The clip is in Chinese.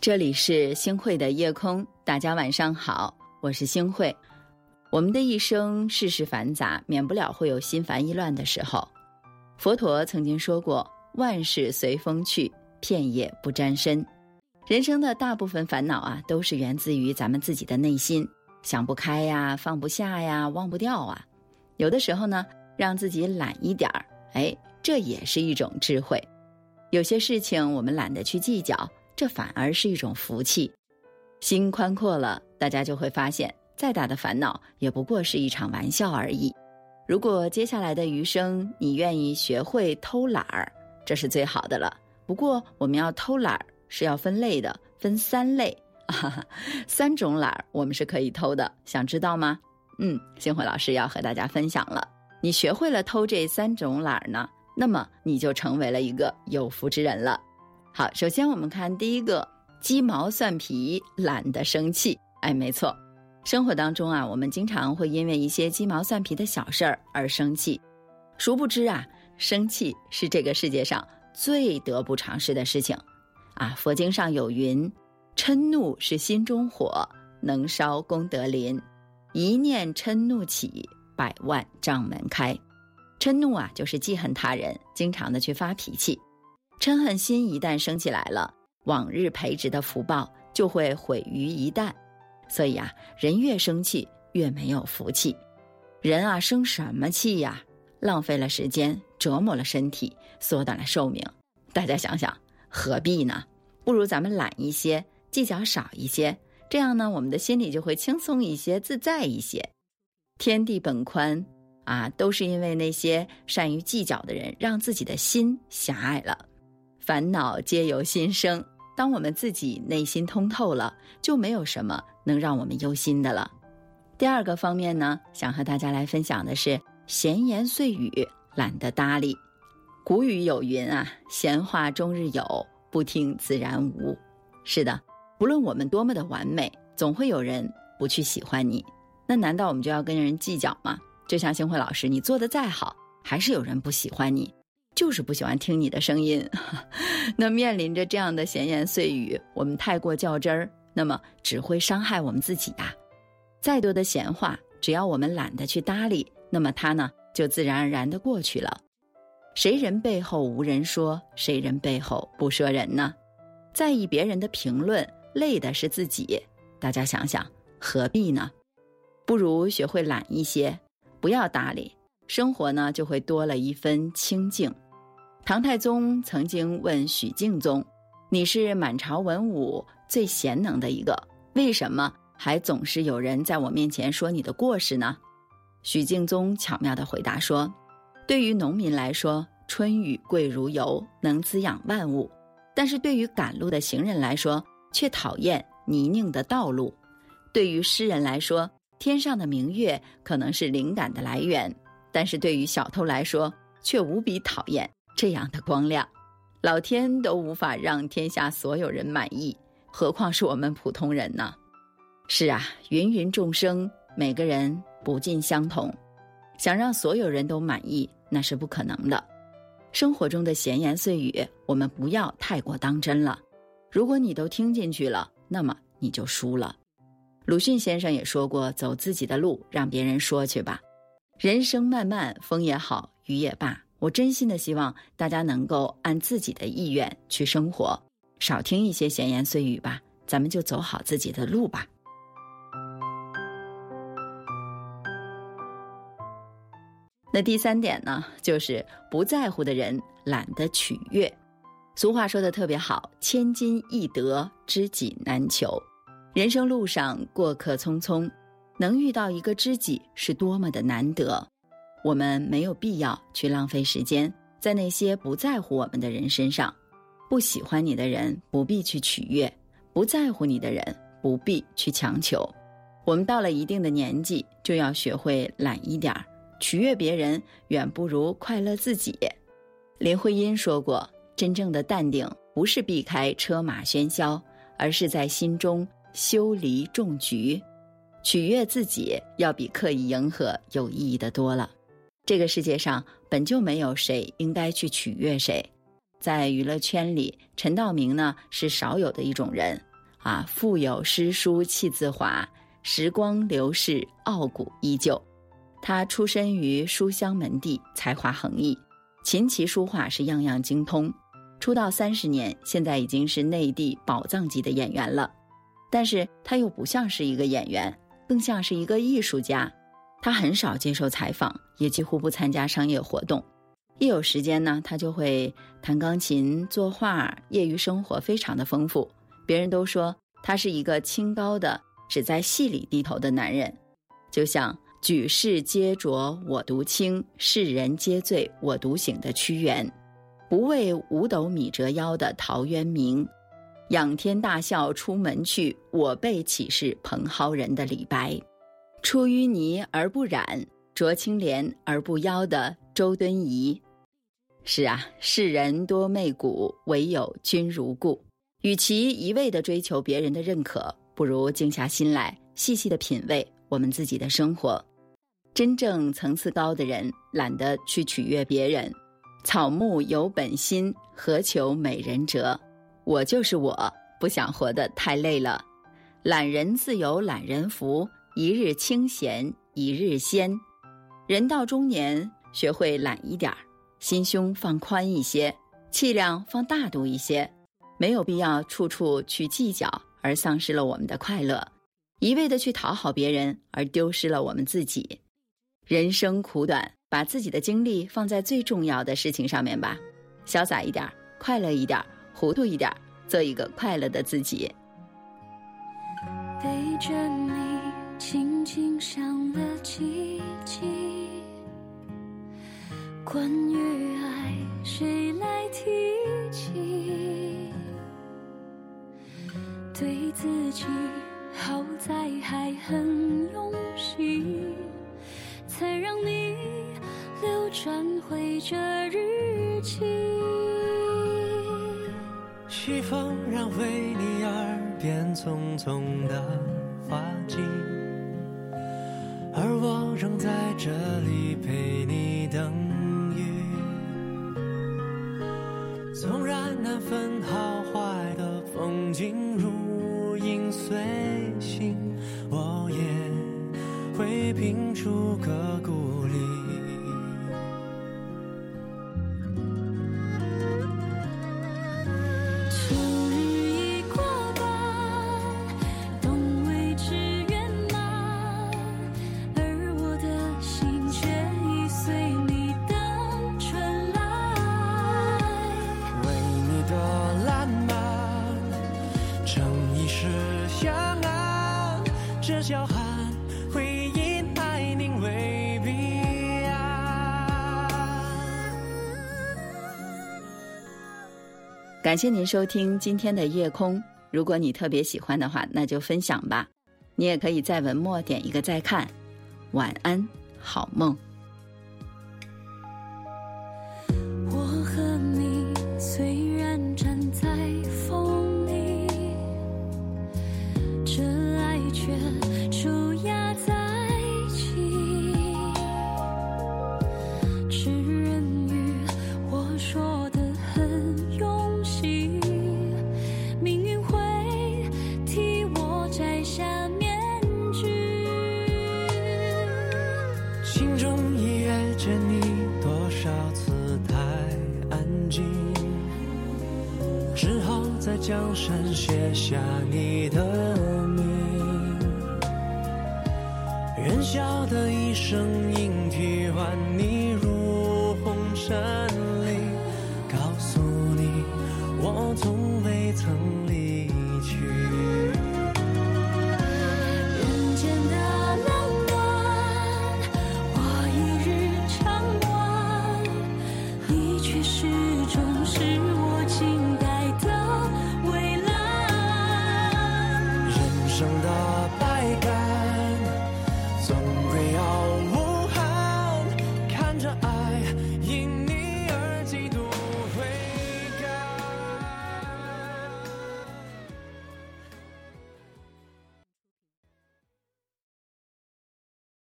这里是星慧的夜空，大家晚上好，我是星慧。我们的一生世事繁杂，免不了会有心烦意乱的时候。佛陀曾经说过：“万事随风去，片叶不沾身。”人生的大部分烦恼啊，都是源自于咱们自己的内心，想不开呀，放不下呀，忘不掉啊。有的时候呢，让自己懒一点儿，哎，这也是一种智慧。有些事情我们懒得去计较。这反而是一种福气，心宽阔了，大家就会发现，再大的烦恼也不过是一场玩笑而已。如果接下来的余生你愿意学会偷懒儿，这是最好的了。不过我们要偷懒儿是要分类的，分三类啊，三种懒儿我们是可以偷的。想知道吗？嗯，星慧老师要和大家分享了。你学会了偷这三种懒儿呢，那么你就成为了一个有福之人了。好，首先我们看第一个，鸡毛蒜皮懒得生气。哎，没错，生活当中啊，我们经常会因为一些鸡毛蒜皮的小事儿而生气，殊不知啊，生气是这个世界上最得不偿失的事情。啊，佛经上有云：嗔怒是心中火，能烧功德林。一念嗔怒起，百万障门开。嗔怒啊，就是记恨他人，经常的去发脾气。嗔恨心一旦升起来了，往日培植的福报就会毁于一旦。所以啊，人越生气越没有福气。人啊，生什么气呀？浪费了时间，折磨了身体，缩短了寿命。大家想想，何必呢？不如咱们懒一些，计较少一些，这样呢，我们的心里就会轻松一些，自在一些。天地本宽啊，都是因为那些善于计较的人，让自己的心狭隘了。烦恼皆由心生。当我们自己内心通透了，就没有什么能让我们忧心的了。第二个方面呢，想和大家来分享的是闲言碎语，懒得搭理。古语有云啊：“闲话终日有，不听自然无。”是的，不论我们多么的完美，总会有人不去喜欢你。那难道我们就要跟人计较吗？就像星慧老师，你做的再好，还是有人不喜欢你。就是不喜欢听你的声音，那面临着这样的闲言碎语，我们太过较真儿，那么只会伤害我们自己呀。再多的闲话，只要我们懒得去搭理，那么它呢就自然而然的过去了。谁人背后无人说，谁人背后不说人呢？在意别人的评论，累的是自己。大家想想，何必呢？不如学会懒一些，不要搭理，生活呢就会多了一分清静。唐太宗曾经问许敬宗：“你是满朝文武最贤能的一个，为什么还总是有人在我面前说你的过失呢？”许敬宗巧妙的回答说：“对于农民来说，春雨贵如油，能滋养万物；但是对于赶路的行人来说，却讨厌泥泞的道路；对于诗人来说，天上的明月可能是灵感的来源；但是对于小偷来说，却无比讨厌。”这样的光亮，老天都无法让天下所有人满意，何况是我们普通人呢？是啊，芸芸众生，每个人不尽相同，想让所有人都满意，那是不可能的。生活中的闲言碎语，我们不要太过当真了。如果你都听进去了，那么你就输了。鲁迅先生也说过：“走自己的路，让别人说去吧。人生漫漫，风也好，雨也罢。”我真心的希望大家能够按自己的意愿去生活，少听一些闲言碎语吧，咱们就走好自己的路吧。那第三点呢，就是不在乎的人懒得取悦。俗话说的特别好，“千金易得，知己难求。”人生路上过客匆匆，能遇到一个知己是多么的难得。我们没有必要去浪费时间在那些不在乎我们的人身上，不喜欢你的人不必去取悦，不在乎你的人不必去强求。我们到了一定的年纪，就要学会懒一点儿，取悦别人远不如快乐自己。林徽因说过：“真正的淡定，不是避开车马喧嚣，而是在心中修篱种菊。取悦自己，要比刻意迎合有意义的多了。”这个世界上本就没有谁应该去取悦谁，在娱乐圈里，陈道明呢是少有的一种人，啊，腹有诗书气自华，时光流逝，傲骨依旧。他出身于书香门第，才华横溢，琴棋书画是样样精通。出道三十年，现在已经是内地宝藏级的演员了。但是他又不像是一个演员，更像是一个艺术家。他很少接受采访，也几乎不参加商业活动。一有时间呢，他就会弹钢琴、作画，业余生活非常的丰富。别人都说他是一个清高的、只在戏里低头的男人，就像“举世皆浊我独清，世人皆醉我独醒”的屈原，不为五斗米折腰的陶渊明，仰天大笑出门去，我辈岂是蓬蒿人的李白，出淤泥而不染，濯清涟而不妖的周敦颐。是啊，世人多媚骨，唯有君如故。与其一味的追求别人的认可，不如静下心来，细细的品味我们自己的生活。真正层次高的人，懒得去取悦别人。草木有本心，何求美人折？我就是我，不想活得太累了。懒人自有懒人福，一日清闲一日仙。人到中年，学会懒一点儿。心胸放宽一些，气量放大度一些，没有必要处处去计较，而丧失了我们的快乐；一味的去讨好别人，而丢失了我们自己。人生苦短，把自己的精力放在最重要的事情上面吧，潇洒一点，快乐一点，糊涂一点，做一个快乐的自己。背着你，轻轻想了几句。关于爱，谁来提起？对自己好在还很用心，才让你流转回这日记。西风染回你耳边匆匆的花季，仍在这里陪感谢您收听今天的夜空。如果你特别喜欢的话，那就分享吧。你也可以在文末点一个再看。晚安，好梦。只好在江山写下你的名，人笑的一声莺啼唤你入红尘里，告诉你我从未曾离去。长大